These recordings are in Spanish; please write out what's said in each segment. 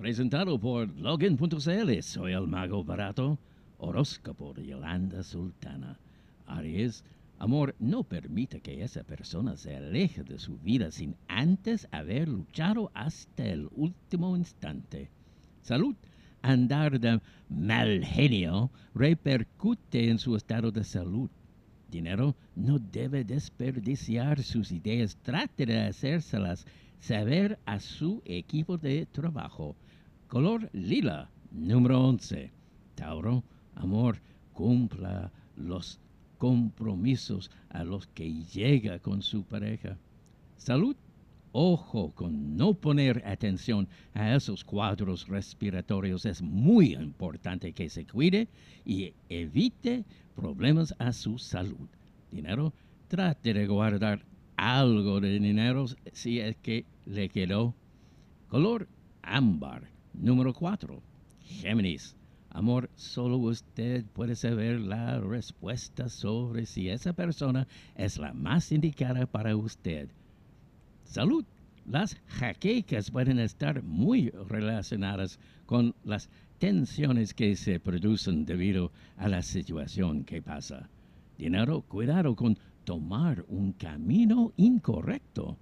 Presentado por Login.cl, soy el mago barato, horóscopo de Yolanda Sultana. Aries, amor, no permita que esa persona se aleje de su vida sin antes haber luchado hasta el último instante. Salud, andar de mal genio repercute en su estado de salud. Dinero, no debe desperdiciar sus ideas, trate de hacérselas saber a su equipo de trabajo. Color lila, número 11. Tauro, amor, cumpla los compromisos a los que llega con su pareja. Salud, ojo con no poner atención a esos cuadros respiratorios. Es muy importante que se cuide y evite problemas a su salud. Dinero, trate de guardar algo de dinero si es que le quedó. Color ámbar, número 4. Géminis. Amor, solo usted puede saber la respuesta sobre si esa persona es la más indicada para usted. Salud. Las jaquecas pueden estar muy relacionadas con las tensiones que se producen debido a la situación que pasa. Dinero, cuidado con tomar un camino incorrecto.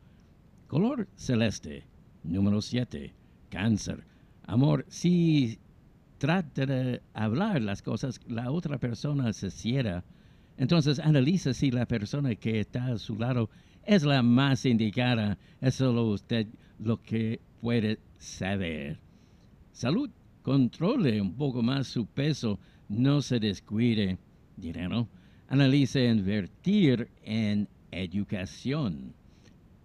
Color celeste, número 7, cáncer. Amor, si trata de hablar las cosas, la otra persona se cierra. Entonces analiza si la persona que está a su lado es la más indicada. Es solo usted lo que puede saber. Salud, controle un poco más su peso, no se descuide. Dinero, analice invertir en educación.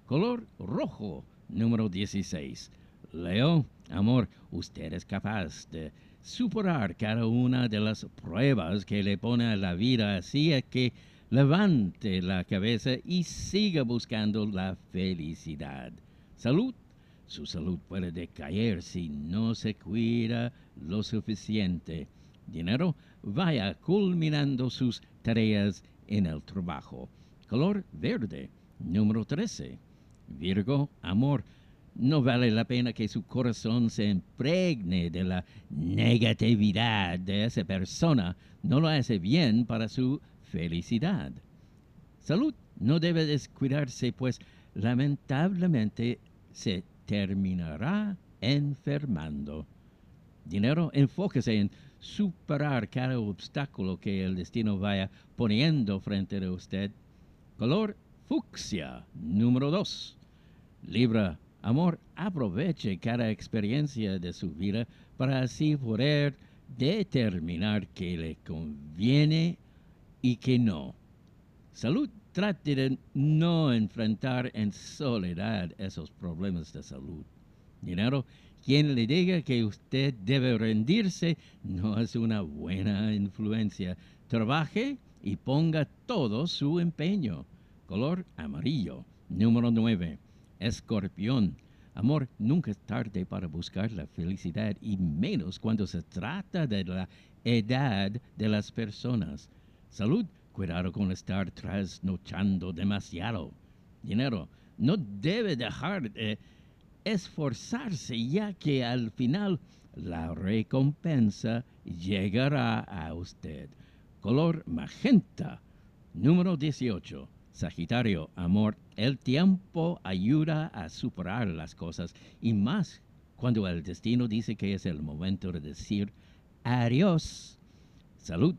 Color rojo, número 16. Leo, amor, usted es capaz de superar cada una de las pruebas que le pone la vida, así que levante la cabeza y siga buscando la felicidad. Salud. Su salud puede decaer si no se cuida lo suficiente. Dinero, vaya culminando sus tareas en el trabajo. Color verde, número 13. Virgo, amor, no vale la pena que su corazón se impregne de la negatividad de esa persona. No lo hace bien para su felicidad. Salud no debe descuidarse, pues lamentablemente se terminará enfermando. Dinero, enfóquese en superar cada obstáculo que el destino vaya poniendo frente a usted. Color fucsia, número 2. Libra, amor, aproveche cada experiencia de su vida para así poder determinar qué le conviene y qué no. Salud, trate de no enfrentar en soledad esos problemas de salud. Dinero, quien le diga que usted debe rendirse no es una buena influencia. Trabaje y ponga todo su empeño. Color amarillo. Número 9. Escorpión. Amor, nunca es tarde para buscar la felicidad y menos cuando se trata de la edad de las personas. Salud, cuidado con estar trasnochando demasiado. Dinero, no debe dejar de esforzarse ya que al final la recompensa llegará a usted. Color magenta. Número 18. Sagitario, amor, el tiempo ayuda a superar las cosas y más cuando el destino dice que es el momento de decir adiós. Salud.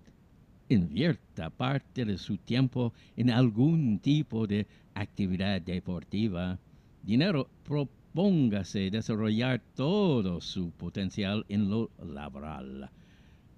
Invierta parte de su tiempo en algún tipo de actividad deportiva. Dinero, propóngase desarrollar todo su potencial en lo laboral.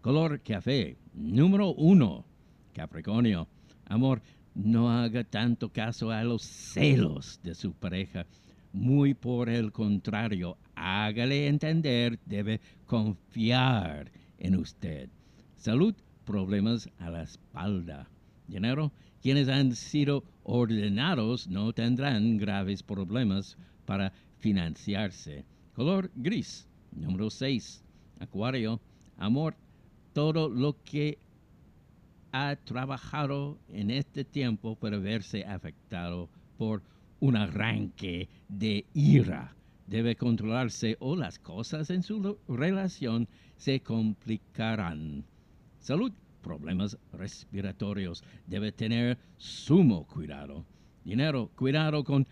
Color café, número uno. Capricornio, amor, no haga tanto caso a los celos de su pareja. Muy por el contrario, hágale entender, debe confiar en usted. Salud, problemas a la espalda. Dinero, quienes han sido ordenados no tendrán graves problemas para financiarse. Color gris, número 6. Acuario, amor, todo lo que ha trabajado en este tiempo puede verse afectado por un arranque de ira. debe controlarse o las cosas en su relación se complicarán. Salud, problemas respiratorios, debe tener sumo cuidado. Dinero, cuidado con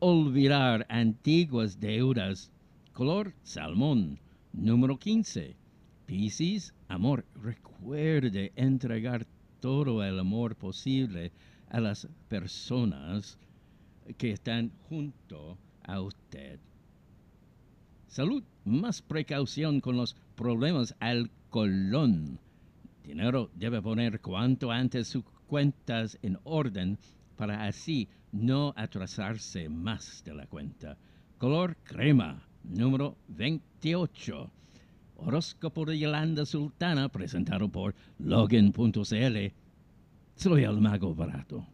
olvidar antiguas deudas. Color salmón. Número 15. Piscis, amor, recuerde entregar todo el amor posible a las personas que están junto a usted. Salud, más precaución con los problemas al colon. Dinero debe poner cuanto antes sus cuentas en orden para así no atrasarse más de la cuenta. Color crema, número 28. Horóscopo de Yolanda Sultana, presentado por Login.cl. Soy el mago barato.